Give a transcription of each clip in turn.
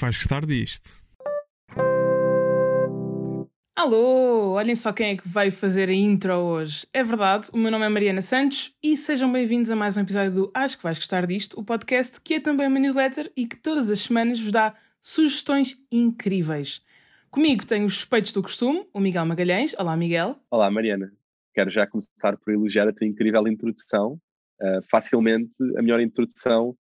que vais gostar disto. Alô, olhem só quem é que veio fazer a intro hoje. É verdade, o meu nome é Mariana Santos e sejam bem-vindos a mais um episódio do Acho que vais gostar disto, o podcast que é também uma newsletter e que todas as semanas vos dá sugestões incríveis. Comigo tenho os suspeitos do costume, o Miguel Magalhães. Olá, Miguel. Olá, Mariana. Quero já começar por elogiar a tua incrível introdução. Uh, facilmente a melhor introdução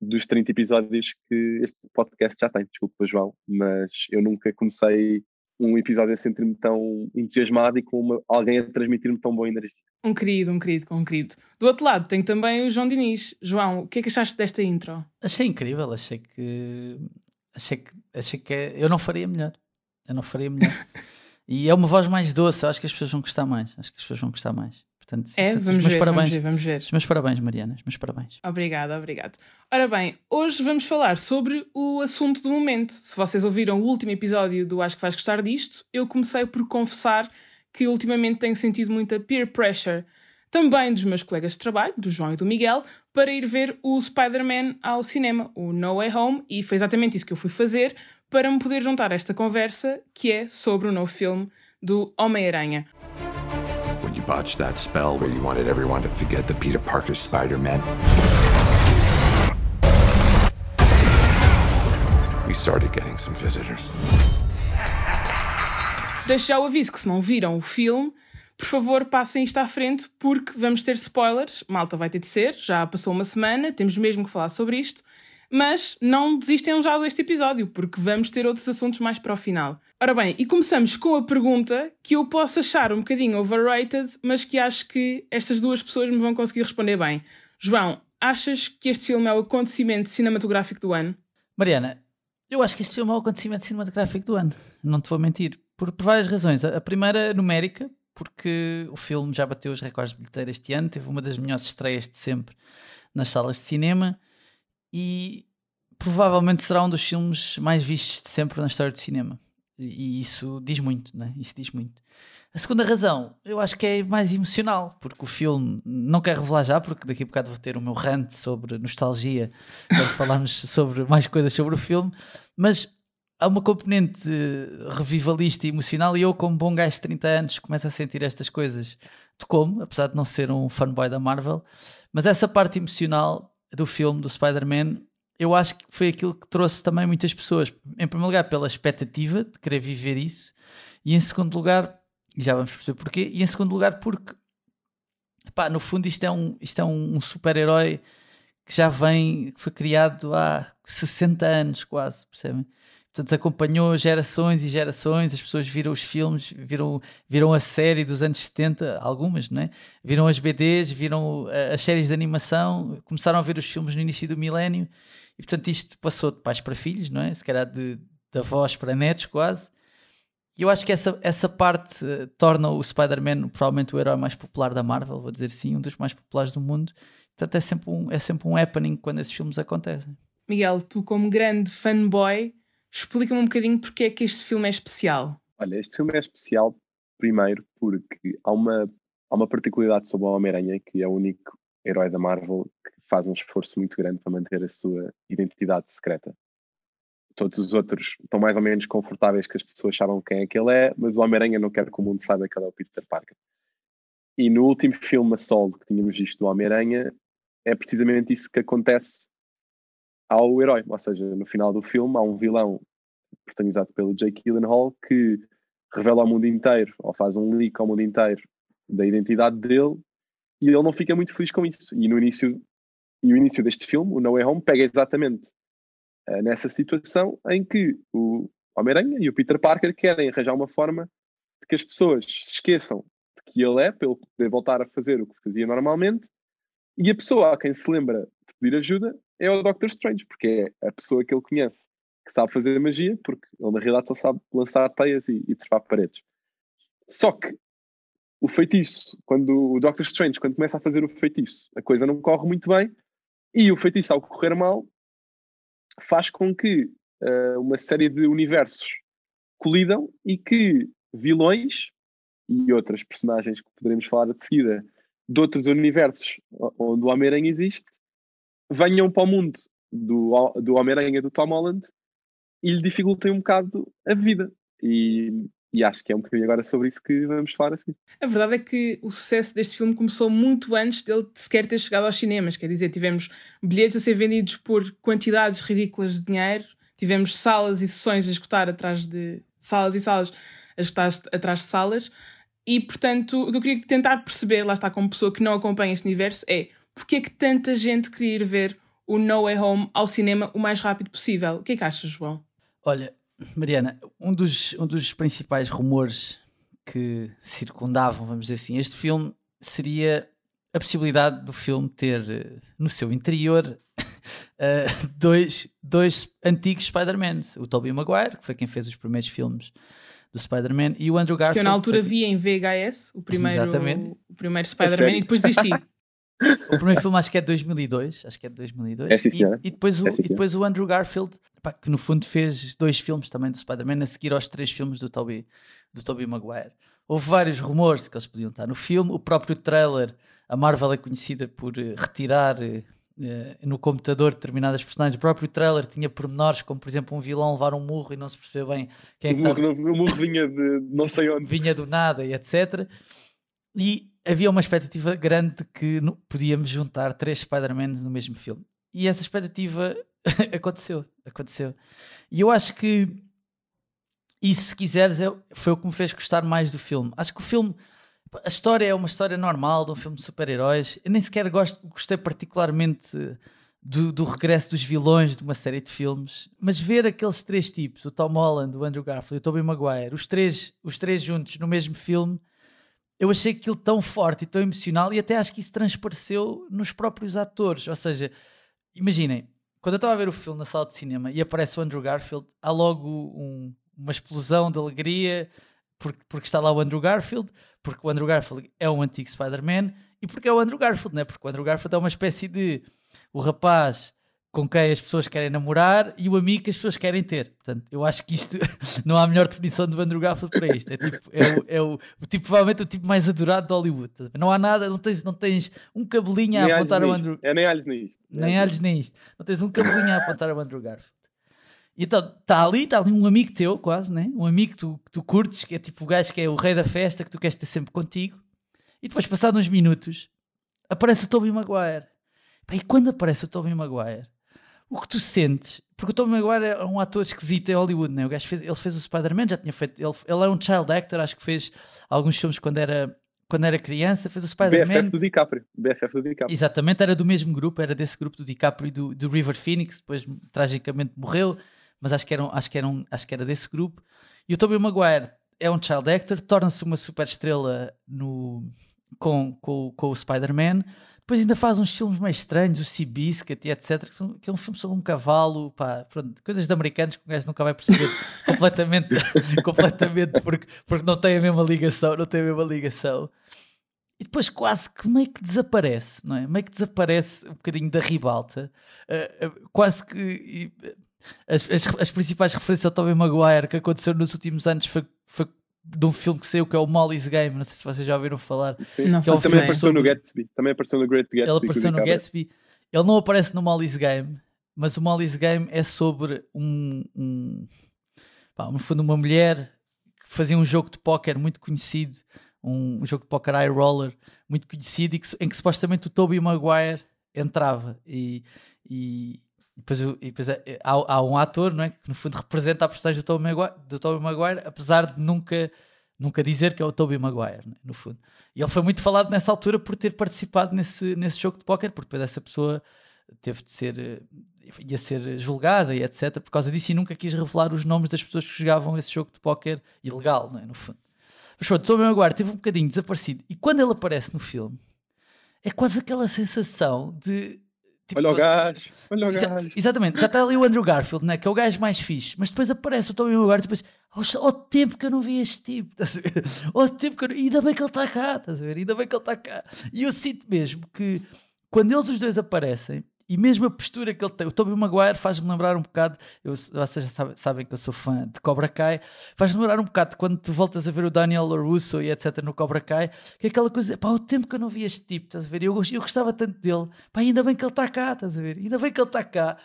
dos 30 episódios que este podcast já tem. Desculpa, João, mas eu nunca comecei um episódio a sentir-me tão entusiasmado e com uma, alguém a transmitir-me tão boa energia. Um querido, um querido, um querido. Do outro lado tenho também o João Diniz. João, o que é que achaste desta intro? Achei incrível, achei que achei que, achei que é, eu não faria melhor. Eu não faria melhor. e é uma voz mais doce, acho que as pessoas vão gostar mais. Acho que as pessoas vão gostar mais. Portanto, é, portanto, vamos, ver, parabéns. vamos ver, vamos ver. Os meus parabéns, Mariana, os meus parabéns. Obrigada, obrigado. Ora bem, hoje vamos falar sobre o assunto do momento. Se vocês ouviram o último episódio do Acho que vais gostar disto, eu comecei por confessar que ultimamente tenho sentido muita peer pressure, também dos meus colegas de trabalho, do João e do Miguel, para ir ver o Spider-Man ao cinema, o No Way Home, e foi exatamente isso que eu fui fazer para me poder juntar a esta conversa que é sobre o novo filme do Homem-Aranha. When you botched that spell where you wanted everyone to forget the Peter Parker Spider-Man. We started getting some visitors. Deixo já o aviso que se não viram o filme, por favor passem isto à frente porque vamos ter spoilers. Malta vai ter de ser, já passou uma semana, temos mesmo que falar sobre isto mas não desistem já deste episódio, porque vamos ter outros assuntos mais para o final. Ora bem, e começamos com a pergunta que eu posso achar um bocadinho overrated, mas que acho que estas duas pessoas me vão conseguir responder bem. João, achas que este filme é o acontecimento cinematográfico do ano? Mariana, eu acho que este filme é o acontecimento cinematográfico do ano, não te vou mentir, por, por várias razões. A, primeira, numérica, porque o filme já bateu os recordes de bilheteira este ano, teve uma das melhores estreias de sempre nas salas de cinema e provavelmente será um dos filmes mais vistos de sempre na história do cinema. E isso diz muito, né? Isso diz muito. A segunda razão, eu acho que é mais emocional, porque o filme, não quero revelar já, porque daqui a bocado vou ter o meu rant sobre nostalgia, para falarmos sobre mais coisas sobre o filme, mas há uma componente revivalista e emocional, e eu, como bom gajo de 30 anos, começo a sentir estas coisas de como, apesar de não ser um fanboy da Marvel, mas essa parte emocional do filme do Spider-Man, eu acho que foi aquilo que trouxe também muitas pessoas. Em primeiro lugar, pela expectativa de querer viver isso, e em segundo lugar, já vamos perceber porquê, e em segundo lugar, porque no fundo isto é um, isto é um super-herói que já vem, que foi criado há 60 anos quase, percebem? Portanto, acompanhou gerações e gerações, as pessoas viram os filmes, viram, viram a série dos anos 70, algumas, não é? Viram as BDs, viram eh, as séries de animação, começaram a ver os filmes no início do milénio e, portanto, isto passou de pais para filhos, não é? Se calhar de, de avós para netos, quase. E eu acho que essa, essa parte uh, torna o Spider-Man provavelmente o herói mais popular da Marvel, vou dizer assim, um dos mais populares do mundo. Portanto, é sempre um, é sempre um happening quando esses filmes acontecem. Miguel, tu, como grande fanboy Explica-me um bocadinho porque é que este filme é especial. Olha, este filme é especial, primeiro, porque há uma, há uma particularidade sobre o Homem-Aranha, que é o único herói da Marvel que faz um esforço muito grande para manter a sua identidade secreta. Todos os outros estão mais ou menos confortáveis que as pessoas saibam quem é que ele é, mas o Homem-Aranha não quer que o mundo saiba que ele é o Peter Parker. E no último filme a solo que tínhamos visto do Homem-Aranha, é precisamente isso que acontece ao herói. Ou seja, no final do filme há um vilão protagonizado pelo Jake Gyllenhaal que revela ao mundo inteiro, ou faz um leak ao mundo inteiro da identidade dele e ele não fica muito feliz com isso. E no início, e o início deste filme, o No Way Home, pega exatamente uh, nessa situação em que o Homem-Aranha e o Peter Parker querem arranjar uma forma de que as pessoas se esqueçam de que ele é, ele poder voltar a fazer o que fazia normalmente, e a pessoa a quem se lembra de pedir ajuda é o Doctor Strange, porque é a pessoa que ele conhece que sabe fazer magia, porque ele na realidade só sabe lançar teias e, e trepar paredes. Só que o feitiço, quando o Doctor Strange, quando começa a fazer o feitiço, a coisa não corre muito bem, e o feitiço, ao correr mal, faz com que uh, uma série de universos colidam e que vilões e outras personagens que poderemos falar de seguida de outros universos onde o Homem-Aranha existe venham para o mundo do, do Homem-Aranha do Tom Holland e lhe dificultem um bocado a vida. E, e acho que é um bocadinho agora sobre isso que vamos falar assim. A verdade é que o sucesso deste filme começou muito antes dele sequer ter chegado aos cinemas. Quer dizer, tivemos bilhetes a ser vendidos por quantidades ridículas de dinheiro, tivemos salas e sessões a escutar atrás de salas e salas a escutar atrás de salas. E, portanto, o que eu queria tentar perceber, lá está, como pessoa que não acompanha este universo, é porque é que tanta gente queria ir ver o No Way Home ao cinema o mais rápido possível. O que é que achas, João? Olha, Mariana, um dos, um dos principais rumores que circundavam, vamos dizer assim, este filme seria a possibilidade do filme ter eh, no seu interior uh, dois, dois antigos Spider-Mans, o Tobey Maguire, que foi quem fez os primeiros filmes do Spider-Man, e o Andrew Garfield. Que eu na altura que... vi em VHS, o primeiro, o primeiro Spider-Man, e depois desisti. O primeiro filme acho que é de 2002, acho que é de 2002. É, sim, e, e, depois o, é, sim, e depois o Andrew Garfield, pá, que no fundo fez dois filmes também do Spider-Man, a seguir aos três filmes do Tobey, do Tobey Maguire. Houve vários rumores que eles podiam estar no filme. O próprio trailer, a Marvel é conhecida por uh, retirar uh, no computador determinadas personagens. O próprio trailer tinha pormenores, como por exemplo um vilão levar um murro e não se percebeu bem quem é que o, murro, o murro vinha de não sei onde. Vinha do nada e etc. E havia uma expectativa grande de que podíamos juntar três Spider-Mans no mesmo filme. E essa expectativa aconteceu, aconteceu. E eu acho que isso, se quiseres, é, foi o que me fez gostar mais do filme. Acho que o filme, a história é uma história normal de um filme de super-heróis. Eu nem sequer gosto, gostei particularmente do, do, regresso dos vilões de uma série de filmes, mas ver aqueles três tipos, o Tom Holland, o Andrew Garfield e o Tobey Maguire, os três, os três juntos no mesmo filme, eu achei aquilo tão forte e tão emocional e até acho que isso transpareceu nos próprios atores. Ou seja, imaginem, quando eu estava a ver o filme na sala de cinema e aparece o Andrew Garfield, há logo um, uma explosão de alegria porque, porque está lá o Andrew Garfield, porque o Andrew Garfield é um antigo Spider-Man e porque é o Andrew Garfield, né? porque o Andrew Garfield é uma espécie de o rapaz com quem as pessoas querem namorar e o amigo que as pessoas querem ter. Portanto, eu acho que isto não há melhor definição do Andrew Garfield para isto. É, tipo, é, o, é o, o, tipo, provavelmente o tipo mais adorado de Hollywood. Não há nada, não tens, não tens um cabelinho a apontar ao Andrew. É nem alhos nem isto. Nem alhos nem isto. Não tens um cabelinho a apontar ao Andrew Garfield. E então, está ali, está ali um amigo teu, quase, né? Um amigo que tu, que tu curtes, que é tipo o gajo que é o rei da festa, que tu queres ter sempre contigo. E depois, passados uns minutos, aparece o Tobey Maguire. E quando aparece o Tobey Maguire, o que tu sentes, porque o Tom Maguire é um ator esquisito em Hollywood, né? o gajo fez, ele fez o Spider-Man, já tinha feito, ele, ele é um child actor, acho que fez alguns filmes quando era, quando era criança, fez o Spider-Man. BFF do DiCaprio. BFF do DiCaprio. Exatamente, era do mesmo grupo, era desse grupo do DiCaprio e do, do River Phoenix, depois tragicamente morreu, mas acho que, era, acho, que era um, acho que era desse grupo. E o Tobey Maguire é um child actor, torna-se uma super estrela no, com, com, com o Spider-Man depois ainda faz uns filmes mais estranhos, o Seabiscuit e etc. Que, são, que é um filme sobre um cavalo, pá, pronto, coisas de americanos que o gajo nunca vai perceber completamente, completamente porque, porque não tem a mesma ligação, não tem a mesma ligação. E depois quase que meio que desaparece, não é? Meio que desaparece um bocadinho da ribalta. Uh, uh, quase que... Uh, as, as, as, principais referências ao Tobey Maguire que aconteceram nos últimos anos foi, foi de um filme que saiu que é o Molly's Game, não sei se vocês já ouviram falar. Não, é um também apareceu no Gatsby, também apareceu no Great Gatsby. Ele apareceu no Gatsby. Ele não aparece no Molly's Game, mas o Molly's Game é sobre um, um pá, no fundo uma mulher que fazia um jogo de póquer muito conhecido, um, um jogo de póquer eye roller muito conhecido e que, em que supostamente o Tobey Maguire entrava e, e, e depois, e depois é, é, há, há, um ator não é, que no fundo representa a personagem do Tobey Maguire, Maguire apesar de nunca, nunca dizer que é o Tobey Maguire, é, no fundo. E ele foi muito falado nessa altura por ter participado nesse, nesse jogo de póquer, porque depois essa pessoa teve de ser eh, ia ser julgada e etc por causa disso e nunca quis revelar os nomes das pessoas que jogavam esse jogo de póquer ilegal, não é, no fundo. Mas pronto, Tobey Maguire teve um bocadinho desaparecido e quando ele aparece no filme é quase aquela sensação de Tipo, olha o gajo, olha o gajo. Exatamente, já está ali o Andrew Garfield, né, que é o gajo mais fixe, mas depois aparece o Tobey Maguire e depois, ao tempo que eu não vi este tipo, estás a ver? Ao tempo que eu não... ainda bem que ele está cá, estás a ver? Ainda bem que ele está cá. E eu sinto mesmo que quando eles os dois aparecem, e mesmo a postura que ele tem, o Tobey Maguire faz-me lembrar um bocado, eu, vocês já sabem, sabem, que eu sou fã de Cobra Kai, faz-me lembrar um bocado quando tu voltas a ver o Daniel LaRusso e etc no Cobra Kai, que é aquela coisa, pá, o tempo que eu não vi este tipo, estás a ver? Eu, eu gostava tanto dele, pá, ainda bem que ele está cá, estás a ver? Ainda bem que ele está cá.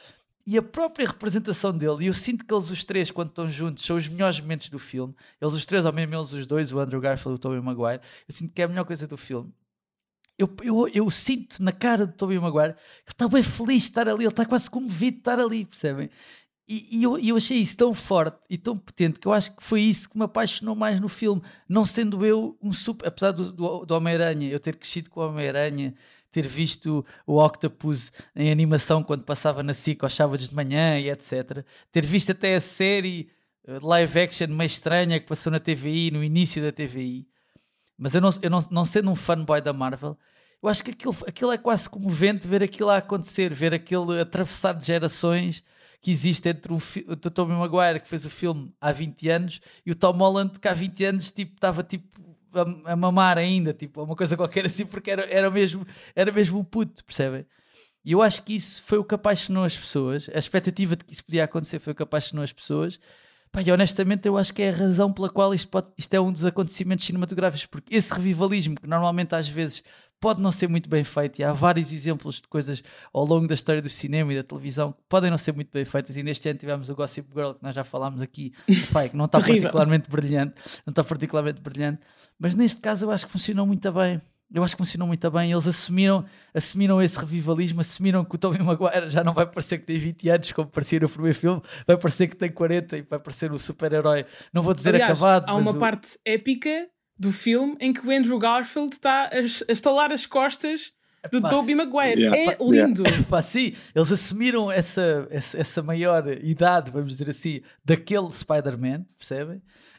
e a própria representação dele, e eu sinto que eles os três, quando estão juntos, são os melhores momentos do filme. Eles os três, ou mesmo eles os dois, o Andrew Garfield e o Tobey Maguire, eu sinto que é a melhor coisa do filme. Eu, eu, eu sinto na cara do Tobey Maguire que ele está bem feliz de estar ali, ele está quase comovido de estar ali, percebem? E, e eu, eu achei isso tão forte e tão potente que eu acho que foi isso que me apaixonou mais no filme. Não sendo eu um super. Apesar do, do, do Homem-Aranha, eu ter crescido com o Homem-Aranha, ter visto o Octopus em animação quando passava na SIC aos sábados de manhã e etc. Ter visto até a série eh, live action meio estranha que passou na TVI, no início da TVI. Mas eu não, eu não, não sendo um fanboy da Marvel, eu acho que aquilo, aquilo é quase comovente ver aquilo a acontecer, ver aquele atravessar de gerações que existe entre o, o Tobey Maguire que fez o filme há 20 anos e o Tom Holland que há 20 anos tipo estava tipo a, a, mamar ainda, tipo, uma coisa qualquer assim, porque era, era, mesmo, era mesmo um puto, percebem? E eu acho que isso foi o que apaixonou as pessoas, a expectativa de que isso podia acontecer foi o que apaixonou as pessoas. Pá, e honestamente eu acho que é a razão pela qual isto, pode, isto é um dos acontecimentos cinematográficos, porque esse revivalismo que normalmente às vezes pode não ser muito bem feito e há vários exemplos de coisas ao longo da história do cinema e da televisão que podem não ser muito bem feitas e neste ano tivemos o Gossip Girl que nós já falámos aqui pai, que não está particularmente brilhante não está particularmente brilhante mas neste caso eu acho que funcionou muito bem eu acho que funcionou muito bem eles assumiram, assumiram esse revivalismo assumiram que o Tobey Maguire já não vai parecer que tem 20 anos como parecia no primeiro filme vai parecer que tem 40 e vai parecer o super-herói não vou dizer Aliás, acabado há uma o... parte épica do filme em que o Andrew Garfield está a estalar as costas do Pá, Tobey Maguire. Yeah. É lindo. Yeah. Pá, sim, eles assumiram essa, essa, essa, maior idade, vamos dizer assim, daquele Spider-Man, percebem?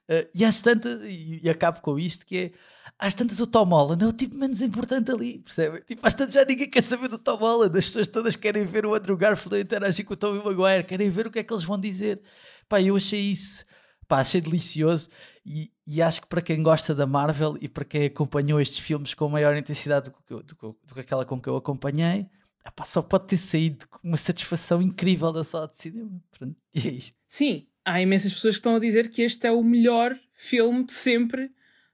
Uh, e às tantas, e, e acabo com isto, que é às tantas o Tom Holland é o tipo menos importante ali, percebem? Tipo, às tantas já ninguém quer saber do Tom Holland, as pessoas todas querem ver o Andrew Garfield interagir com o Tobey Maguire, querem ver o que é que eles vão dizer. Pá, eu achei isso, pá, achei delicioso. E, e, acho que para quem gosta da Marvel e para quem acompanhou estes filmes com maior intensidade do que, do, do, do que aquela com que eu acompanhei, epá, só pode ter saído com uma satisfação incrível da sala de cinema. Pronto, e é isto. Sim, há imensas pessoas que estão a dizer que este é o melhor filme de sempre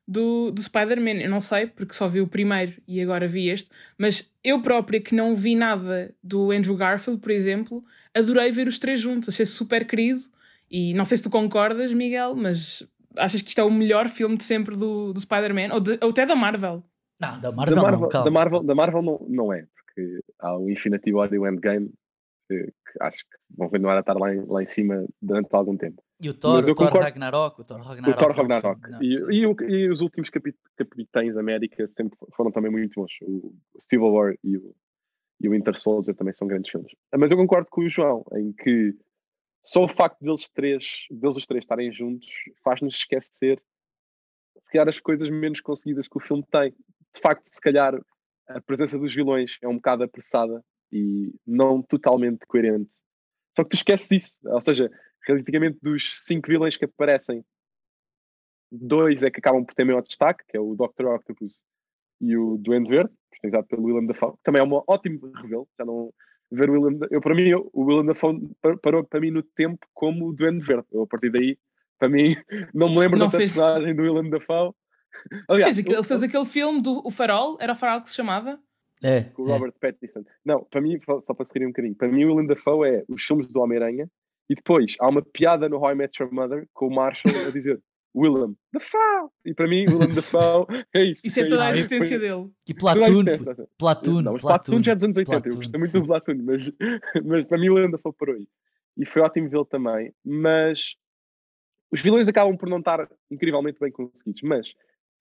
do, do Spider-Man. Eu não sei, porque só vi o primeiro e agora vi este, mas eu própria, que não vi nada do Andrew Garfield, por exemplo, adorei ver os três juntos, achei super querido. E não sei se tu concordas, Miguel, mas achas que isto é o melhor filme de sempre do, do Spider-Man? Ou, ou, até da Marvel? Não, da Marvel, da Marvel, não, da Marvel, da Marvel não, não é, porque há o Infinity War e o Endgame que, que acho que vão continuar a estar lá em, lá em cima durante algum tempo. E o Thor, o Thor Ragnarok, o Thor Ragnarok. O Thor Ragnarok. Não, e, e, e, os últimos capit Capitães América sempre foram também muito bons. O, Civil War e o, e o Winter Soldier também são grandes filmes. Mas eu concordo com o João, em que só o facto deles três, deles os três estarem juntos faz-nos esquecer se calhar as coisas menos conseguidas que o filme tem. De facto, se calhar a presença dos vilões é um bocado apressada e não totalmente coerente. Só que tu esqueces disso. Ou seja, realisticamente dos cinco vilões que aparecem, dois é que acabam por ter maior destaque, que é o Dr. Octopus e o Duende Verde, protagonizado pelo Willem Dafoe, que também é um ótimo revelo, já não ver o Willem, eu para mim o Willem Dafoe parou para mim no tempo como o Duende Verde. Eu a partir daí, para mim, não me lembro não da fez... personagem do Willem Dafoe. Aliás, fez aquele, ele fez aquele filme do o Farol, era o Farol que se chamava? É. Com o Robert é. Pattinson. Não, para mim, só para seguir um bocadinho, para mim o Willem Dafoe é os filmes do Homem-Aranha e depois há uma piada no How I Met Your Mother com o Marshall a dizer Willem Dafoe. E para mim, Willem Dafoe é isso. Isso é, é toda a existência dele. E Platoon. Platoon. Não, mas Platoon já é dos anos 80. Platoon, eu gostei muito sim. do Platoon, mas, mas para mim, Willem Dafoe parou aí. E foi ótimo vê-lo também. Mas os vilões acabam por não estar incrivelmente bem conseguidos. Mas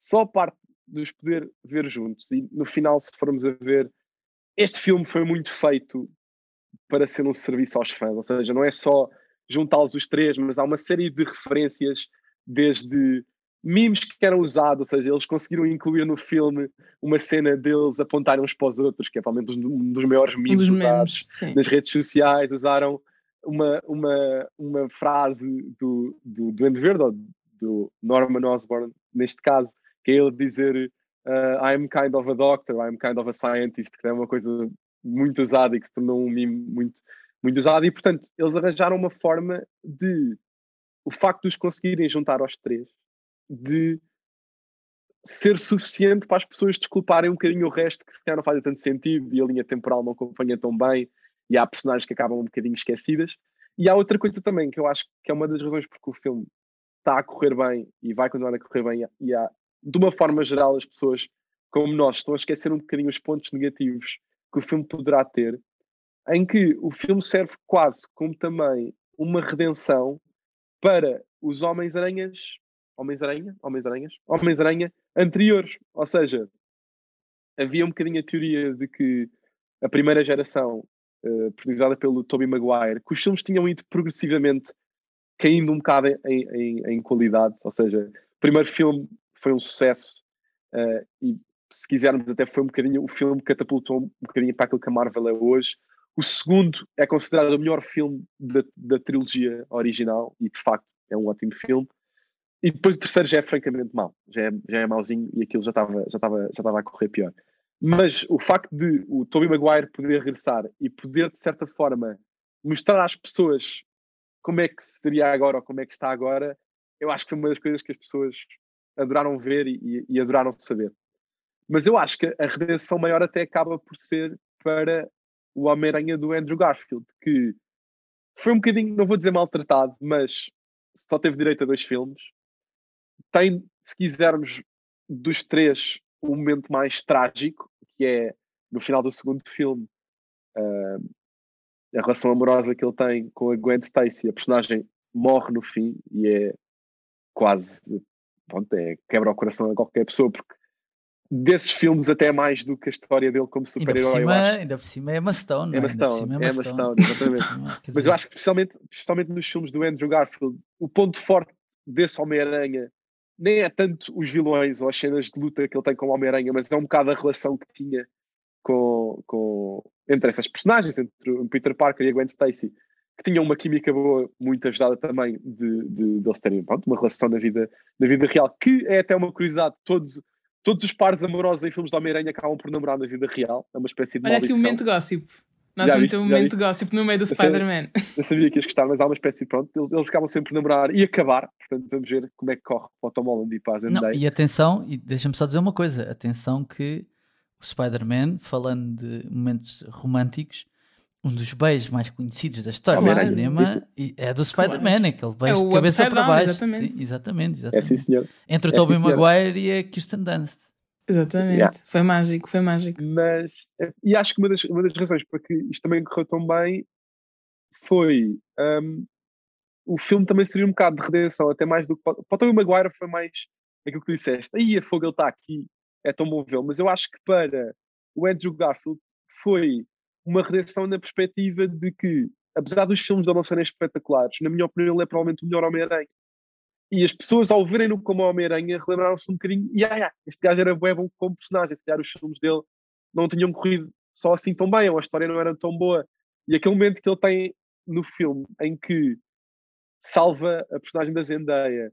só a parte de os poder ver juntos. E no final, se formos a ver, este filme foi muito feito para ser um serviço aos fãs. Ou seja, não é só juntá-los os três, mas há uma série de referências desde memes que eram usados, ou seja, eles conseguiram incluir no filme uma cena deles apontarem uns para os outros, que é provavelmente um dos maiores memes um dos usados memes, nas redes sociais, usaram uma, uma, uma frase do, do Duende Verde, ou do Norman Osborn, neste caso, que é ele dizer uh, I'm kind of a doctor, I'm kind of a scientist, que é uma coisa muito usada e que se tornou um meme muito, muito usado, e portanto eles arranjaram uma forma de o facto de os conseguirem juntar aos três, de ser suficiente para as pessoas desculparem um bocadinho o resto que se calhar não faz tanto sentido e a linha temporal não acompanha tão bem e há personagens que acabam um bocadinho esquecidas. E há outra coisa também que eu acho que é uma das razões porque o filme está a correr bem e vai continuar a correr bem, e há, de uma forma geral, as pessoas como nós estão a esquecer um bocadinho os pontos negativos que o filme poderá ter, em que o filme serve quase como também uma redenção para os Homens-Aranhas, Homens-Aranha? Homens-Aranhas? Homens-Aranha anteriores. Ou seja, havia um bocadinho a teoria de que a primeira geração, uh, protagonizada pelo Tobey Maguire, que os filmes tinham ido progressivamente caindo um bocado em, em, em qualidade. Ou seja, o primeiro filme foi um sucesso uh, e, se quisermos, até foi um bocadinho o filme catapultou um bocadinho para aquilo que a Marvel é hoje. O segundo é considerado o melhor filme da, da trilogia original e, de facto, é um ótimo filme. E depois o terceiro já é francamente mau, já é, já é mauzinho e aquilo já estava já estava já estava a correr pior. Mas o facto de o Tobey Maguire poder regressar e poder, de certa forma, mostrar às pessoas como é que seria agora ou como é que está agora, eu acho que foi uma das coisas que as pessoas adoraram ver e, e adoraram saber. Mas eu acho que a redenção maior até acaba por ser para o Homem-Aranha do Andrew Garfield, que foi um bocadinho, não vou dizer maltratado, mas só teve direito a dois filmes. Tem, se quisermos, dos três, o um momento mais trágico, que é no final do segundo filme, uh, a relação amorosa que ele tem com a Gwen Stacy. A personagem morre no fim e é quase, pronto, é, quebra o coração a qualquer pessoa, porque desses filmes até mais do que a história dele como super-herói. Ainda, ainda por cima é Emma Stone. É Emma Stone, é Emma Stone, exatamente. Mas eu acho que especialmente, especialmente nos filmes do Andrew Garfield, o ponto forte desse Homem-Aranha nem é tanto os vilões ou as cenas de luta que ele tem com o Homem-Aranha, mas é um bocado a relação que tinha com, com, entre essas personagens, entre o Peter Parker e a Gwen Stacy, que tinham uma química boa, muito ajudada também de, de, de eles terem pronto, uma relação na vida, na vida real, que é até uma curiosidade, todos, todos os pares amorosos em filmes de Homem-Aranha acabam por namorar na vida real, é uma espécie de Olha aqui o momento gossip. Nós vamos ter um momento gossip no meio do Spider-Man. Eu sabia que ias gostar, mas há uma espécie, pronto, eles, eles acabam sempre por namorar e acabar, portanto vamos ver como é que corre para o Tom Holland e para a Zendaya. Não, e atenção, e deixa-me só dizer uma coisa, atenção que o Spider-Man, falando de momentos românticos, um dos beijos mais conhecidos da história do cinema é do Spider-Man, claro. aquele beijo é de cabeça para baixo. Exatamente. Sim, exatamente, exatamente. É sim, senhor. Entre o é Tobey Maguire e a Kirsten Dunst. Exatamente, yeah. foi mágico, foi mágico. Mas, e acho que uma das, uma das razões para que isto também correu tão bem foi um, o filme também serviu um bocado de redenção, até mais do que. Para o Tobey Maguire foi mais aquilo que tu disseste. Aí a fogo ele está aqui, é tão bom vê-lo. Mas eu acho que para o Andrew Garfield foi uma redenção na perspectiva de que, apesar dos filmes dele não serem espetaculares, na minha opinião, ele é provavelmente o melhor Homem-Aranha. E as pessoas, ao verem-no como Homem-Aranha, relembraram-se um bocadinho: e ah, este gajo era bom como personagem, se calhar os filmes dele não tinham corrido só assim tão bem, ou a história não era tão boa. E aquele momento que ele tem no filme em que salva a personagem da Zendaya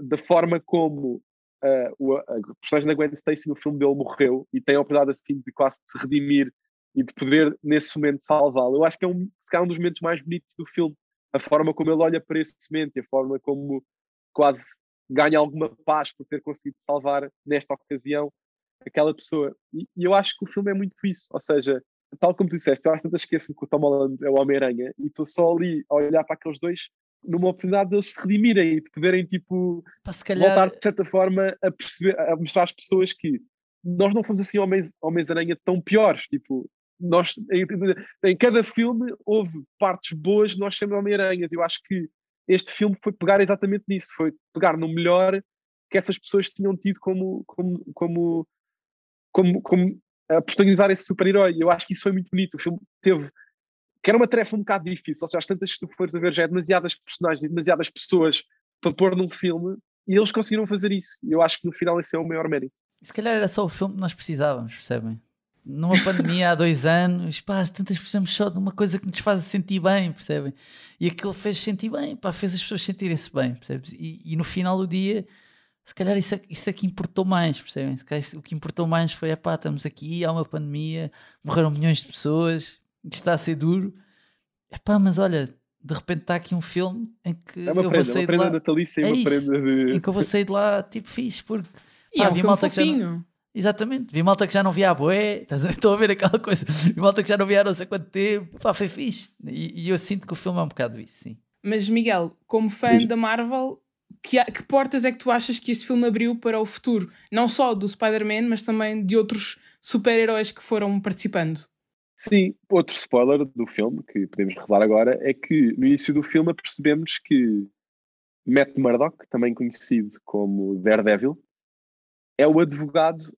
da forma como uh, o, a personagem da Gwen Stacy no filme dele morreu e tem a oportunidade assim de quase de se redimir e de poder nesse momento salvá-lo. Eu acho que é um, se calhar, um dos momentos mais bonitos do filme. A forma como ele olha para esse momento e a forma como quase ganha alguma paz por ter conseguido salvar nesta ocasião aquela pessoa. E, e, eu acho que o filme é muito isso. Ou seja, tal como tu disseste, eu acho que esqueço que o Tom Holland é o Homem-Aranha e estou só ali a olhar para aqueles dois numa oportunidade de eles se redimirem e de poderem, tipo, calhar... voltar de certa forma a perceber, a mostrar às pessoas que nós não fomos assim Homens-Aranha tão piores, tipo, nós, em, cada filme houve partes boas, nós somos Homem-Aranhas. Eu acho que este filme foi pegar exatamente nisso, foi pegar no melhor que essas pessoas tinham tido como, como, como, como, como a protagonizar esse super-herói. Eu acho que isso foi muito bonito. O filme teve que era uma tarefa um bocado difícil. Ou seja, às tantas, se tu fores a ver, já é demasiadas personagens e demasiadas pessoas para pôr num filme e eles conseguiram fazer isso. Eu acho que no final esse é o maior mérito. Se calhar era só o filme que nós precisávamos, percebem? Numa pandemia há dois anos, pá, tantas precisamos só de uma coisa que nos faz sentir bem, percebem? E aquilo fez sentir bem, pá, fez as pessoas sentirem-se bem, percebes? E, e, no final do dia, se calhar isso é, isso é que importou mais, percebem? Se calhar isso, o que importou mais foi, pá, estamos aqui, há uma pandemia, morreram milhões de pessoas, está a ser duro. Epá, mas olha, de repente está aqui um filme em que é uma eu prenda, vou sair de lá. natalícia é uma isso, prenda de... em que eu vou sair de lá tipo fixe, porque e pá, é um filme fofinho. Exatamente, vi malta que já não via a boé, estou a ver aquela coisa, vi malta que já não via há não sei quanto tempo, pá, foi fixe. E, e, eu sinto que o filme é um bocado isso, sim. Mas Miguel, como fã da Marvel, que, que portas é que tu achas que este filme abriu para o futuro? Não só do Spider-Man, mas também de outros super-heróis que foram participando? Sim, outro spoiler do filme que podemos revelar agora é que no início do filme percebemos que Matt Murdock, também conhecido como Daredevil, é o advogado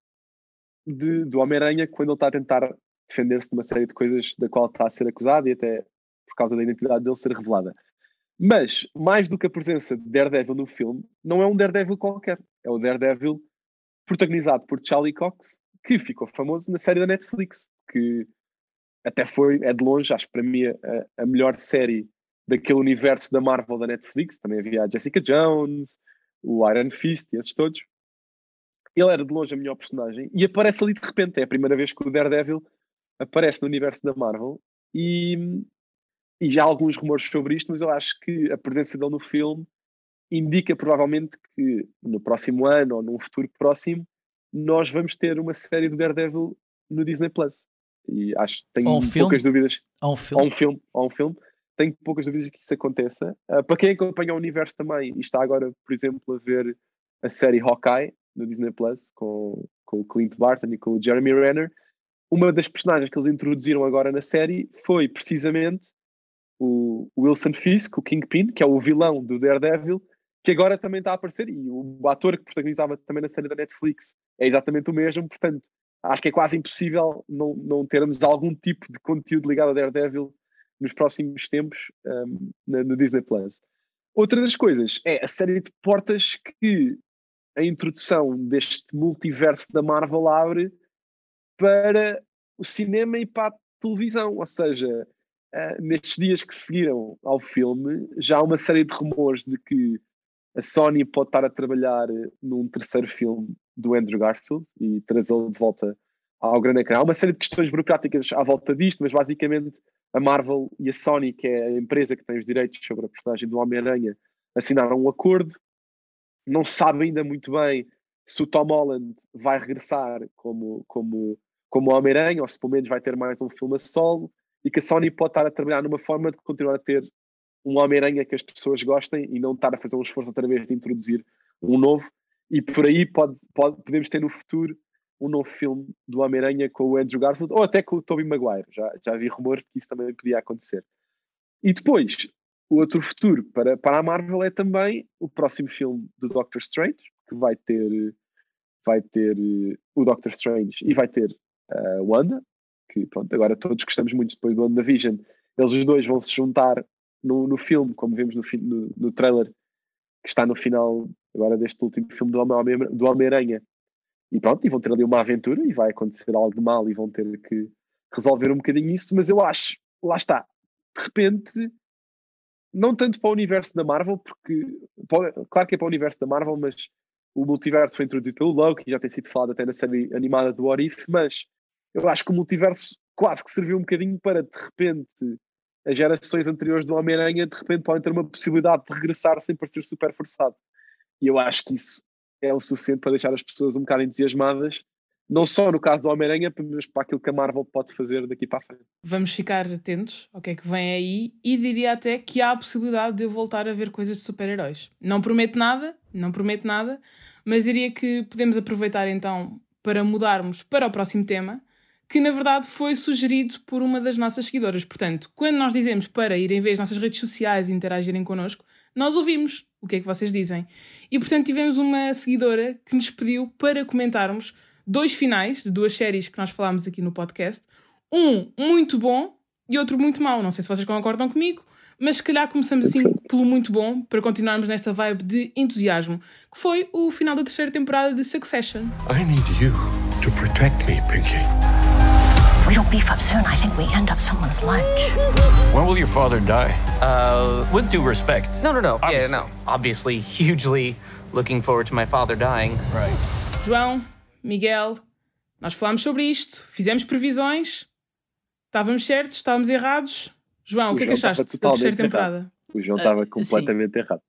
de, do Homem-Aranha quando ele está a tentar defender-se de uma série de coisas da qual está a ser acusado e até por causa da identidade dele ser revelada. Mas, mais do que a presença de Daredevil no filme, não é um Daredevil qualquer. É o Daredevil protagonizado por Charlie Cox, que ficou famoso na série da Netflix, que até foi, é de longe, acho que para mim, a, a melhor série daquele universo da Marvel da Netflix. Também havia a Jessica Jones, o Iron Fist e esses todos. Ele era de longe a melhor personagem e aparece ali de repente. É a primeira vez que o Daredevil aparece no universo da Marvel e, e já há alguns rumores sobre isto, mas eu acho que a presença dele no filme indica provavelmente que no próximo ano ou num futuro próximo nós vamos ter uma série do Daredevil no Disney Plus. E acho que tenho um poucas filme? dúvidas. Há um filme. Há um filme. Há um filme. Tenho poucas dúvidas que isso aconteça. Uh, para quem acompanha o universo também e está agora, por exemplo, a ver a série Hawkeye no Disney Plus com, com o Clint Barton e com o Jeremy Renner, uma das personagens que eles introduziram agora na série foi precisamente o Wilson Fisk, o Kingpin, que é o vilão do Daredevil, que agora também está a aparecer, e o ator que protagonizava também na série da Netflix é exatamente o mesmo, portanto, acho que é quase impossível não, não termos algum tipo de conteúdo ligado a Daredevil nos próximos tempos um, no Disney Plus. Outra das coisas é a série de portas que a introdução deste multiverso da Marvel abre para o cinema e para a televisão. Ou seja, uh, nestes dias que seguiram ao filme, já há uma série de rumores de que a Sony pode estar a trabalhar num terceiro filme do Andrew Garfield e trazê-lo de volta ao grande ecrã. Há uma série de questões burocráticas à volta disto, mas basicamente a Marvel e a Sony, que é a empresa que tem os direitos sobre a personagem do Homem-Aranha, assinaram um acordo. Não se sabe ainda muito bem se o Tom Holland vai regressar como, como, como Homem-Aranha ou se pelo menos vai ter mais um filme a solo e que a Sony pode estar a trabalhar numa forma de continuar a ter um Homem-Aranha que as pessoas gostem e não estar a fazer um esforço outra vez de introduzir um novo. E por aí pode, pode, podemos ter no futuro um novo filme do Homem-Aranha com o Andrew Garfield ou até com o Tobey Maguire. Já, já vi rumores de que isso também podia acontecer. E depois, o outro futuro para, para a Marvel é também o próximo filme do Doctor Strange, que vai ter, vai ter uh, o Doctor Strange e vai ter a uh, Wanda, que pronto, agora todos gostamos muito depois do WandaVision. Eles os dois vão se juntar no, no filme, como vemos no, no, no trailer que está no final agora deste último filme do Homem-Aranha, e pronto, e vão ter ali uma aventura e vai acontecer algo de mal e vão ter que resolver um bocadinho isso, mas eu acho, lá está, de repente, não tanto para o universo da Marvel, porque claro que é para o universo da Marvel, mas o multiverso foi introduzido pelo Loki, já tem sido falado até na série animada do What If, mas eu acho que o multiverso quase que serviu um bocadinho para de repente as gerações anteriores do Homem-Aranha de repente podem ter uma possibilidade de regressar sem parecer super forçado. E eu acho que isso é o suficiente para deixar as pessoas um bocado entusiasmadas, não só no caso do Homem-Aranha, mas para aquilo que a Marvel pode fazer daqui para a frente. Vamos ficar atentos ao que é que vem aí e diria até que há a possibilidade de eu voltar a ver coisas de super-heróis. Não prometo nada, não prometo nada, mas diria que podemos aproveitar então para mudarmos para o próximo tema, que na verdade foi sugerido por uma das nossas seguidoras. Portanto, quando nós dizemos para irem ver as nossas redes sociais e interagirem connosco, nós ouvimos o que é que vocês dizem. E portanto tivemos uma seguidora que nos pediu para comentarmos dois finais de duas séries que nós falámos aqui no podcast. Um muito bom e outro muito mau. Não sei se vocês concordam comigo, mas se calhar começamos assim pelo muito bom para continuarmos nesta vibe de entusiasmo, que foi o final da terceira temporada de Succession. I need you to protect me, Pinky. we don't beef up soon, I think we end up someone's lunch. When will your father die? Uh, with due respect. No, no, no. Obviously. Yeah, no. Obviously, hugely looking forward to my father dying. Right. João, Miguel, nós falámos sobre isto, fizemos previsões, estávamos certos, estávamos errados. João, o, o que é que achaste da terceira temporada? Errado. O João estava uh, completamente assim, errado.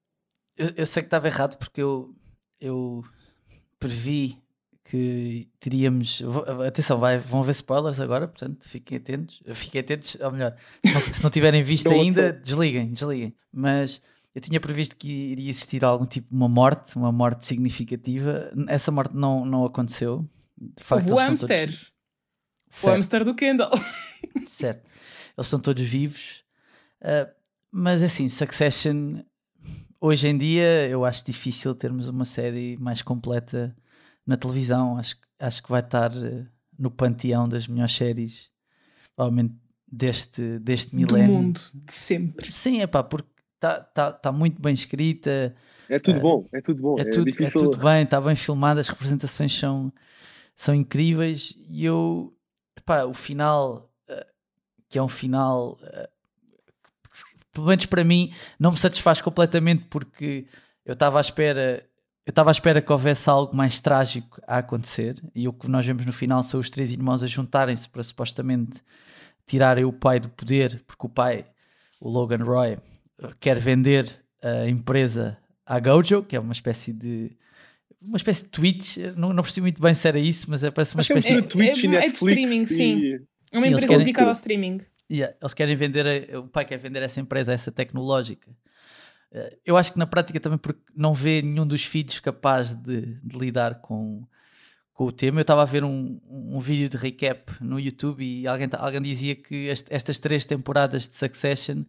Eu, eu, sei que estava errado porque eu, eu previ que teríamos. Atenção, vai, vão haver spoilers agora, portanto fiquem atentos. Fiquem atentos, ou melhor, se não, se não tiverem visto ainda, desliguem, desliguem. Mas eu tinha previsto que iria existir algum tipo de uma morte, uma morte significativa. Essa morte não, não aconteceu. De facto, o hamster. Todos... O hamster do Kendall. certo. Eles estão todos vivos. Uh, mas assim, Succession, hoje em dia, eu acho difícil termos uma série mais completa na televisão. Acho, acho que vai estar eh, no panteão das melhores séries, provavelmente deste, deste milénio. Do mundo, de sempre. Sim, é pá, porque está tá, tá muito bem escrita. É tudo uh, bom, é tudo bom. É, é, tudo, é tudo bem, está bem filmado, as representações são, são incríveis e eu, epá, o final, uh, que é um final, uh, pelo menos para mim, não me satisfaz completamente porque eu estava à espera eu estava à espera que houvesse algo mais trágico a acontecer e o que nós vemos no final são os três irmãos a juntarem-se para supostamente tirarem o pai do poder, porque o pai, o Logan Roy, quer vender a empresa à Gojo, que é uma espécie de uma espécie de Twitch, não, não percebi muito bem se era isso, mas é, parece uma espécie é, de Twitch é, é de streaming, e... sim. É uma sim, empresa dedicada ao streaming. Yeah, eles querem vender, a, o pai quer vender essa empresa, essa tecnológica. Eh, eu acho que na prática também porque não vê nenhum dos filhos capaz de, de lidar com, com o tema. Eu estava a ver um, um vídeo de recap no YouTube e alguém, alguém dizia que este, estas três temporadas de Succession,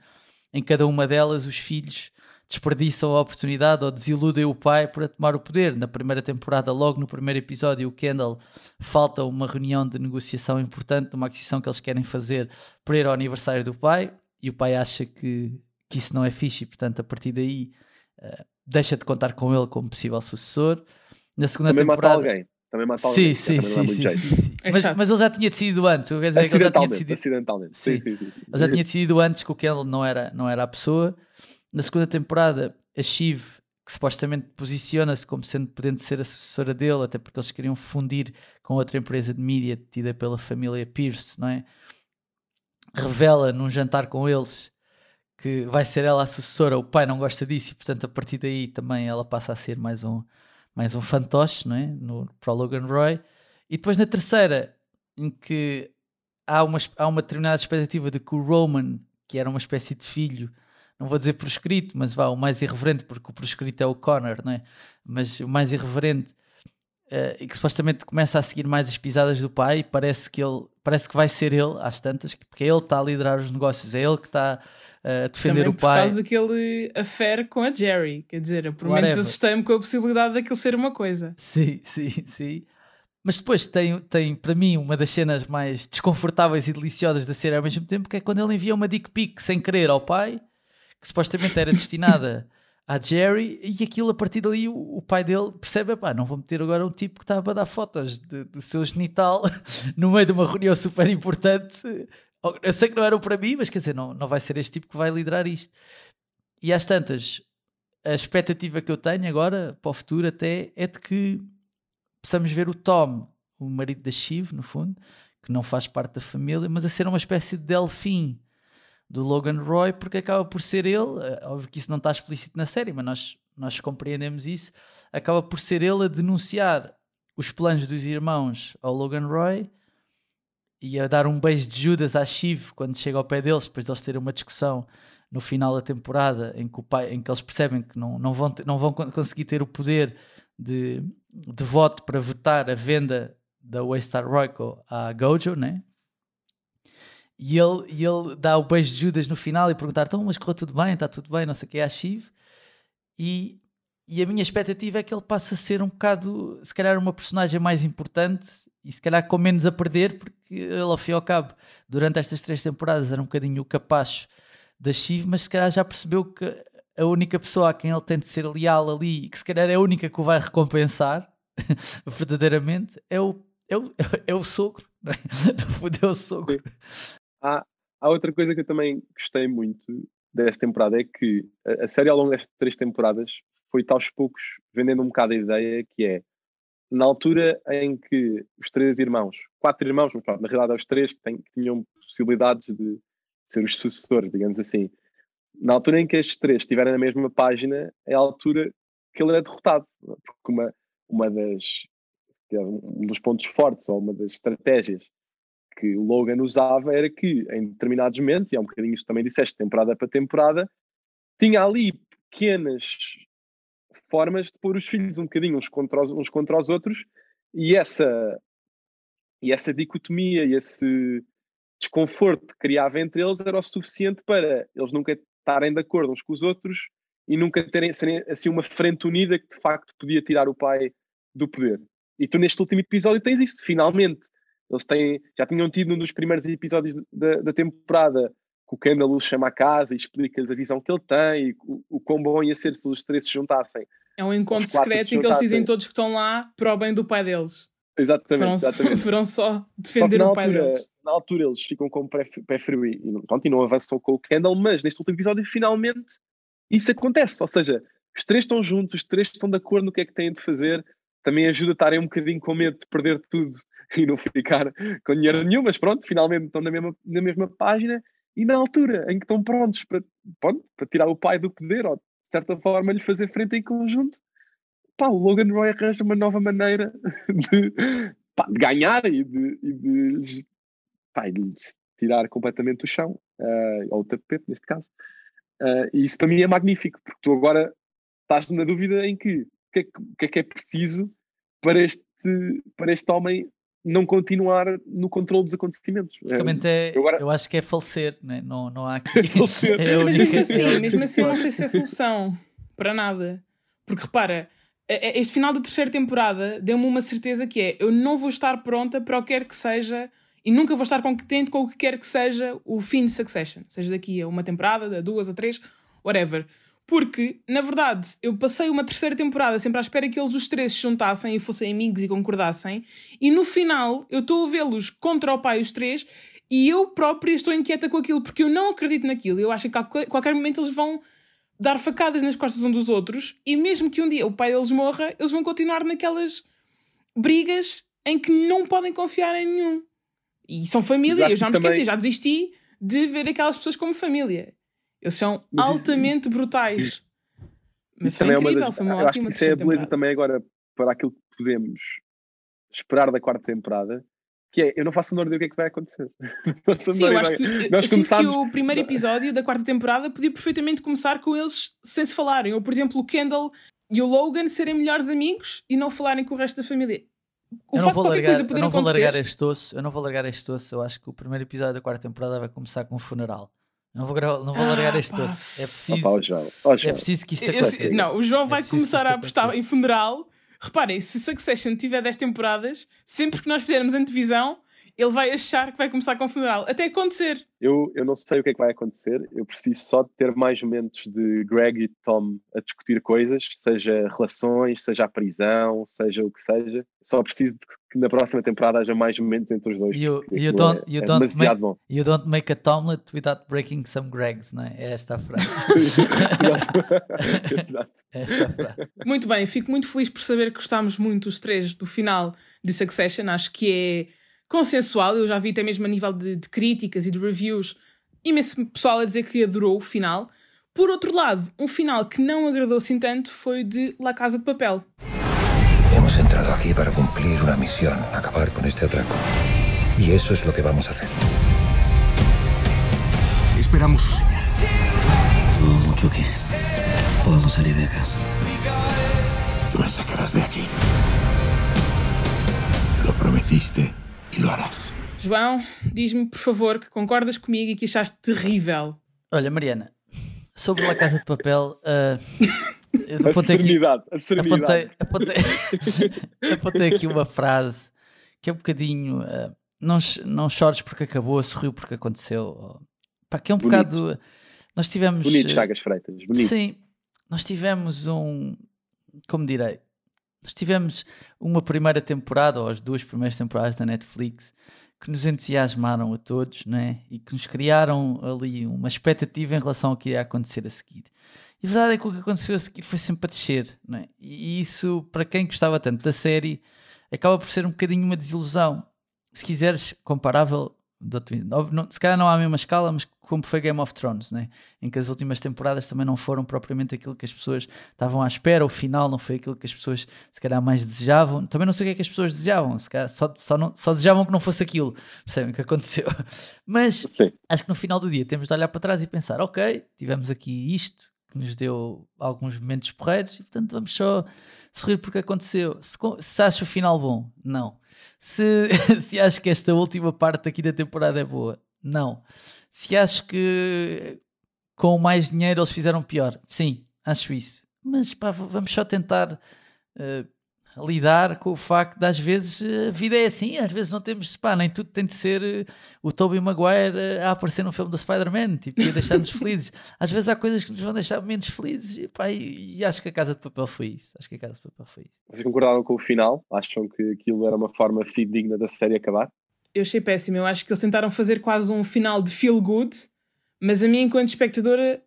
em cada uma delas, os filhos desperdiçam a oportunidade ou desiludem o pai para tomar o poder. Na primeira temporada, logo no primeiro episódio, o Kendall falta uma reunião de negociação importante, uma aquisição que eles querem fazer para ir ao aniversário do pai, e o pai acha que que isso não é fixe e, portanto, a partir daí uh, deixa de contar com ele como possível sucessor. Na segunda Também temporada. Mata alguém. Também mata alguém. Sim, sim, sim, sim, sim, é mas, mas, ele já tinha decidido antes. Quer dizer, acidentalmente, ele já tinha decidido... acidentalmente. Sim. Sim, sim, sim. Ele já tinha decidido antes que o Kendall não era, não era a pessoa. Na segunda temporada, a Shiv, que supostamente posiciona-se como sendo podendo ser a sucessora dele, até porque eles queriam fundir com outra empresa de mídia tida pela família Pierce, não é? Revela num jantar com eles que vai ser ela a sucessora, o pai não gosta disso e portanto a partir daí também ela passa a ser mais um, mais um fantoche não é? no, para o Logan Roy. E depois na terceira, em que há uma, há uma determinada expectativa de que o Roman, que era uma espécie de filho, não vou dizer proscrito, mas vá, o mais irreverente, porque o proscrito é o Connor, não é? Mas o mais irreverente, uh, e que supostamente começa a seguir mais as pisadas do pai, parece que ele parece que vai ser ele às tantas, porque é ele que está a liderar os negócios, é ele que está a defender Também o pai. por causa daquele affair com a Jerry. Quer dizer, eu por menos assustei-me com a possibilidade daquilo ser uma coisa. Sim, sim, sim. Mas depois tem, tem, para mim, uma das cenas mais desconfortáveis e deliciosas da série ao mesmo tempo, que é quando ele envia uma dick pic sem querer ao pai, que supostamente era destinada à Jerry, e aquilo a partir dali o, o pai dele percebe: pá, não vou meter agora um tipo que está a dar fotos de, do seu genital no meio de uma reunião super importante eu sei que não era para mim, mas quer dizer, não, não vai ser este tipo que vai liderar isto. E às tantas, a expectativa que eu tenho agora para o futuro até é de que possamos ver o Tom, o marido da Shiv, no fundo, que não faz parte da família, mas a ser uma espécie de delfim do Logan Roy, porque acaba por ser ele, eh, óbvio que isso não está explícito na série, mas nós, nós compreendemos isso, acaba por ser ele a denunciar os planos dos irmãos ao Logan Roy e a dar um beijo de Judas à Shiv quando chega ao pé deles, depois de eles terem uma discussão no final da temporada em que, o pai, em que eles percebem que não, não, vão, não vão conseguir ter o poder de, de voto para votar a venda da Waystar Royco à Gojo, né? E ele, e ele dá o beijo de Judas no final e perguntar: então, mas correu tudo bem, está tudo bem, não sei o que é a Shiv. E, e a minha expectativa é que ele passe a ser um bocado, se calhar, uma personagem mais importante e se calhar com menos a perder, porque ele, ao fim e ao cabo, durante estas três temporadas, era um bocadinho o capacho da Shiv, mas se calhar já percebeu que a única pessoa a quem ele tem de ser leal ali e que se calhar é a única que o vai recompensar verdadeiramente é o, é o, é o sogro. Não é? o sogro. Há, há outra coisa que eu também gostei muito desta temporada é que a, a série ao longo destas três temporadas foi aos poucos vendendo um bocado a ideia que é na altura em que os três irmãos, quatro irmãos, mas pronto, na realidade os três que, têm, que tinham possibilidades de ser os sucessores, digamos assim, na altura em que estes três estiverem na mesma página, é a altura que ele é derrotado, porque uma, uma das um dos pontos fortes ou uma das estratégias que o Logan usava era que em determinados momentos, e é um bocadinho isto também disseste, temporada para temporada, tinha ali pequenas formas de pôr os filhos um bocadinho uns contra os, uns contra os outros e essa, e essa dicotomia e esse desconforto que criava entre eles era o suficiente para eles nunca estarem de acordo uns com os outros e nunca terem serem assim uma frente unida que de facto podia tirar o pai do poder. E tu neste último episódio tens isso, finalmente. Eles têm, já tinham tido um dos primeiros episódios da, da temporada que o Kendall os chama a casa e explica-lhes a visão que ele tem e o, o quão bom ia ser se os três se juntassem. É um encontro secreto em que eles dizem todos que estão lá para o bem do pai deles. Exatamente. Foram, exatamente. foram só defender só o pai altura, deles. Na altura eles ficam com pé, pé frio e, pronto, e não avançam com o Kendall, mas neste último episódio finalmente isso acontece. Ou seja, os três estão juntos, os três estão de acordo no que é que têm de fazer. Também ajuda a estarem um bocadinho com medo de perder tudo e não ficar com dinheiro nenhum, mas pronto, finalmente estão na mesma, na mesma página e na altura em que estão prontos para, pronto, para tirar o pai do poder ou de certa forma lhe fazer frente em conjunto, pá, o Logan Roy arranja uma nova maneira de, pá, de ganhar e de, e de, pá, de tirar completamente o chão, uh, ou o tapete neste caso. Uh, e isso para mim é magnífico, porque tu agora estás na dúvida em que o que, é que, que é que é preciso para este, para este homem não continuar no controle dos acontecimentos. Basicamente é, eu, agora... eu acho que é falecer, né? não, não há aqui. é Mas mesmo assim, mesmo assim, eu não sei se é solução para nada. Porque repara, este final da terceira temporada deu-me uma certeza que é eu não vou estar pronta para o que quer que seja e nunca vou estar contente com o que quer que seja o fim de Succession, seja daqui a uma temporada, a duas, a três, whatever. Porque, na verdade, eu passei uma terceira temporada sempre à espera que eles os três se juntassem e fossem amigos e concordassem, e no final eu estou a vê-los contra o pai os três e eu própria estou inquieta com aquilo porque eu não acredito naquilo. Eu acho que a qualquer momento eles vão dar facadas nas costas uns dos outros e mesmo que um dia o pai deles morra, eles vão continuar naquelas brigas em que não podem confiar em nenhum. E são família, eu já me também... esqueci, já desisti de ver aquelas pessoas como família. Eles são altamente brutais. Mas isso foi é incrível, é das... foi uma ótima acho que isso é a beleza também agora para aquilo que podemos esperar da quarta temporada, que é, eu não faço menor ideia do que é que vai acontecer. Sim, eu acho que, Nós eu começámos... que o primeiro episódio da quarta temporada podia perfeitamente começar com eles sem se falarem. Ou, por exemplo, o Kendall e o Logan serem melhores amigos e não falarem com o resto da família. O eu não vou largar, eu não vou largar este osso, eu não vou largar este osso. Eu acho que o primeiro episódio da quarta temporada vai começar com um funeral. Não vou, não vou largar ah, este osso. É preciso, Opa, João. Oh, João. é preciso que isto aconteça. Não, o João vai é começar a apostar em funeral. Reparem, se Succession tiver 10 temporadas, sempre que nós fizermos antevisão, ele vai achar que vai começar com o funeral. Até acontecer. Eu, eu não sei o que é que vai acontecer. Eu preciso só de ter mais momentos de Greg e Tom a discutir coisas, seja relações, seja a prisão, seja o que seja. Só preciso de que na próxima temporada haja mais momentos entre os dois. You, you don't, é, you, é don't make, bom. you don't make a Tomlet without breaking some Gregs, não é? É esta a frase. Exato. É esta a frase. Muito bem, fico muito feliz por saber que gostámos muito os três do final de Succession. Acho que é consensual. Eu já vi até mesmo a nível de, de críticas e de reviews imenso pessoal a dizer que adorou o final. Por outro lado, um final que não agradou assim tanto foi o de La Casa de Papel. Hemos entrado aquí para cumplir una misión, acabar con este atraco. Y eso es lo que vamos a hacer. Esperamos su señal. No mucho que. Podemos salir de acá. Tú me sacarás de aquí. Lo prometiste e lo harás. João, diz-me por favor que concordas comigo e que achaste terrível. Olha, Mariana, sobre a Casa de Papel, uh, a serenidade, aqui, a serenidade. Apontei, apontei, apontei, aqui uma frase que é um bocadinho uh, não, não chores porque acabou, sorriu porque aconteceu. Pá, que é um bonito. bocado. Nós tivemos. Bonito, Chagas Freitas, bonito. Sim, nós tivemos um. Como direi? Nós tivemos uma primeira temporada, ou as duas primeiras temporadas da Netflix, que nos entusiasmaram a todos né? e que nos criaram ali uma expectativa em relação ao que ia acontecer a seguir. E a verdade é que o que aconteceu a seguir foi sempre a descer. Né? E isso, para quem gostava tanto da série, acaba por ser um bocadinho uma desilusão. Se quiseres, comparável, se calhar não há a mesma escala, mas como foi Game of Thrones, né? em que as últimas temporadas também não foram propriamente aquilo que as pessoas estavam à espera, o final não foi aquilo que as pessoas se calhar mais desejavam. Também não sei o que é que as pessoas desejavam, se calhar só, só, não, só desejavam que não fosse aquilo, percebem o que aconteceu. Mas Sim. acho que no final do dia temos de olhar para trás e pensar: ok, tivemos aqui isto que nos deu alguns momentos porreiros e portanto vamos só sorrir porque aconteceu. Se, se acha o final bom, não. Se, se acho que esta última parte aqui da temporada é boa, não. Se acho que com mais dinheiro eles fizeram pior, sim, acho isso. Mas pá, vamos só tentar uh, lidar com o facto de às vezes a vida é assim, às vezes não temos, pá, nem tudo tem de ser uh, o Tobey Maguire uh, a aparecer no filme do Spider-Man, tipo, deixar-nos felizes. Às vezes há coisas que nos vão deixar menos felizes e, pá, e, e, acho que a Casa de Papel foi isso. Acho que a Casa de Papel foi isso. Vocês concordaram com o final? Acham que aquilo era uma forma fidedigna da série acabar? Eu achei péssimo. Eu acho que eles tentaram fazer quase um final de feel good, mas a mim, enquanto espectadora,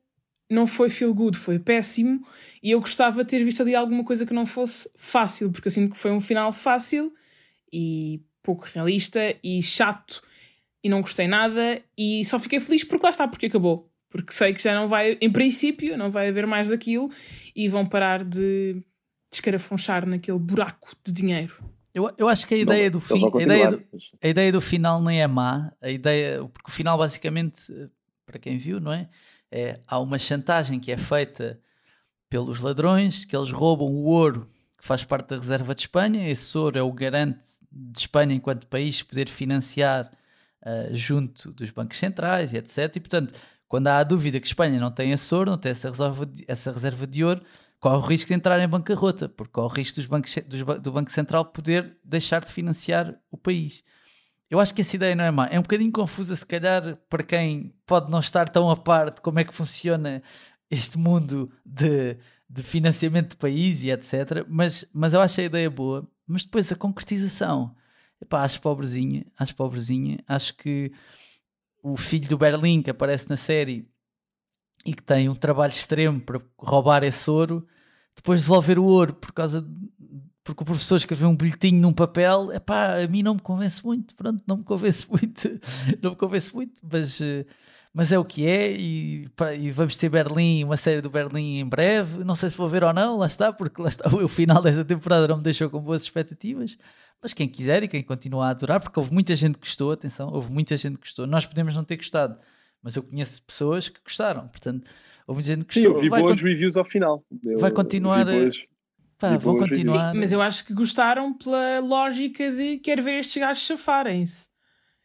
não foi feel good, foi péssimo. E eu gostava de ter visto ali alguma coisa que não fosse fácil, porque eu sinto que foi um final fácil e pouco realista e chato e não gostei nada. E só fiquei feliz porque lá está, porque acabou. Porque sei que já não vai, em princípio, não vai haver mais daquilo e vão parar de escarafunchar naquele buraco de dinheiro. Eu, eu acho que a ideia não, do fim, a ideia do, a ideia do final nem é má, a ideia, porque o final basicamente, para quem viu, não é? é há uma chantagem que é feita pelos ladrões, que eles roubam o ouro que faz parte da reserva de Espanha, esse ouro é o garante de Espanha enquanto país poder financiar uh, junto dos bancos centrais e etc. E portanto, quando há a dúvida que Espanha não tem esse ouro, não tem essa reserva de, essa reserva de ouro, corre o risco de entrar em bancarrota, porque corre o risco dos bancos, dos, do Banco Central poder deixar de financiar o país. Eu acho que essa ideia não é má. É um bocadinho confusa, se calhar, para quem pode não estar tão a par de como é que funciona este mundo de, de financiamento de país e etc. Mas, mas eu acho a ideia boa. Mas depois a concretização, epá, acho pobrezinha, acho pobrezinha. Acho que o filho do Berlim que aparece na série e que tem um trabalho extremo para roubar esse ouro, depois devolver o ouro por causa de, porque o professor escreveu um bilhetinho num papel, é pá, a mim não me convence muito, pronto, não me convence muito, não me convence muito, mas, eh, mas é o que é e, e, vamos ter Berlim, uma série do Berlim em breve, não sei se vou ver ou não, lá está, porque lá está, o final desta temporada não me deixou com boas expectativas, mas quem quiser e quem continua a adorar, porque houve muita gente que gostou, atenção, houve muita gente que gostou, nós podemos não ter gostado, mas eu conheço pessoas que gostaram, portanto, houve gente que Sim, eu vi vai boas reviews ao final. Eu, vai continuar. Pá, vão continuar. Sim, mas eu acho que gostaram pela lógica de quero ver estes gajos chafarem-se.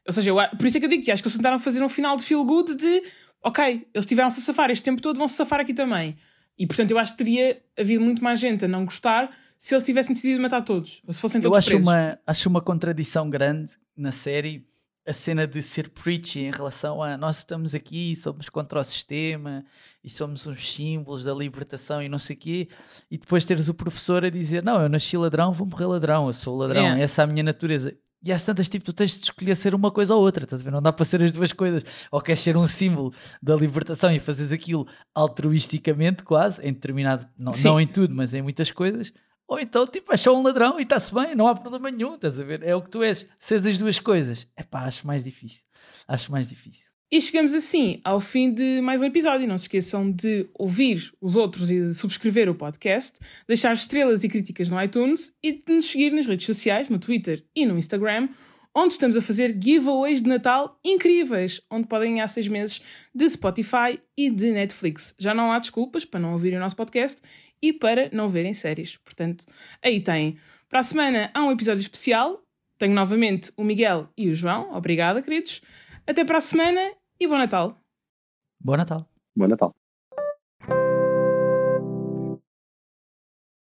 Ou seja, eu, por isso é que eu digo que acho que eles tentaram fazer um final de feel good de ok, eles tiveram-se a safar este tempo todo, vão-se safar aqui também. E portanto eu acho que teria havido muito mais gente a não gostar se eles tivessem decidido matar todos, ou se fossem todos eu acho presos. Uma, acho uma contradição grande na série a cena de ser preachy em relação a nós estamos aqui, somos contra o sistema e somos uns símbolos da libertação e não sei o quê, e depois teres o professor a dizer: Não, eu nasci ladrão, vou morrer ladrão, eu sou ladrão, yeah. essa é a minha natureza. E às tantas, tipo, tu tens de escolher ser uma coisa ou outra, estás a ver? Não dá para ser as duas coisas. Ou queres ser um símbolo da libertação e fazes aquilo altruisticamente, quase, em determinado, não, não em tudo, mas em muitas coisas, ou então, tipo, é só um ladrão e está-se bem, não há problema nenhum, estás a ver? É o que tu és. Se és as duas coisas, é pá, acho mais difícil. Acho mais difícil. E chegamos assim ao fim de mais um episódio. Não se esqueçam de ouvir os outros e de subscrever o podcast, deixar estrelas e críticas no iTunes e de nos seguir nas redes sociais, no Twitter e no Instagram, onde estamos a fazer giveaways de Natal incríveis, onde podem ganhar seis meses de Spotify e de Netflix. Já não há desculpas para não ouvirem o nosso podcast e para não verem séries. Portanto, aí têm. Para a semana há um episódio especial. Tenho novamente o Miguel e o João. Obrigada, queridos. Até para a semana e bom Natal. Bom Natal. Bom Natal.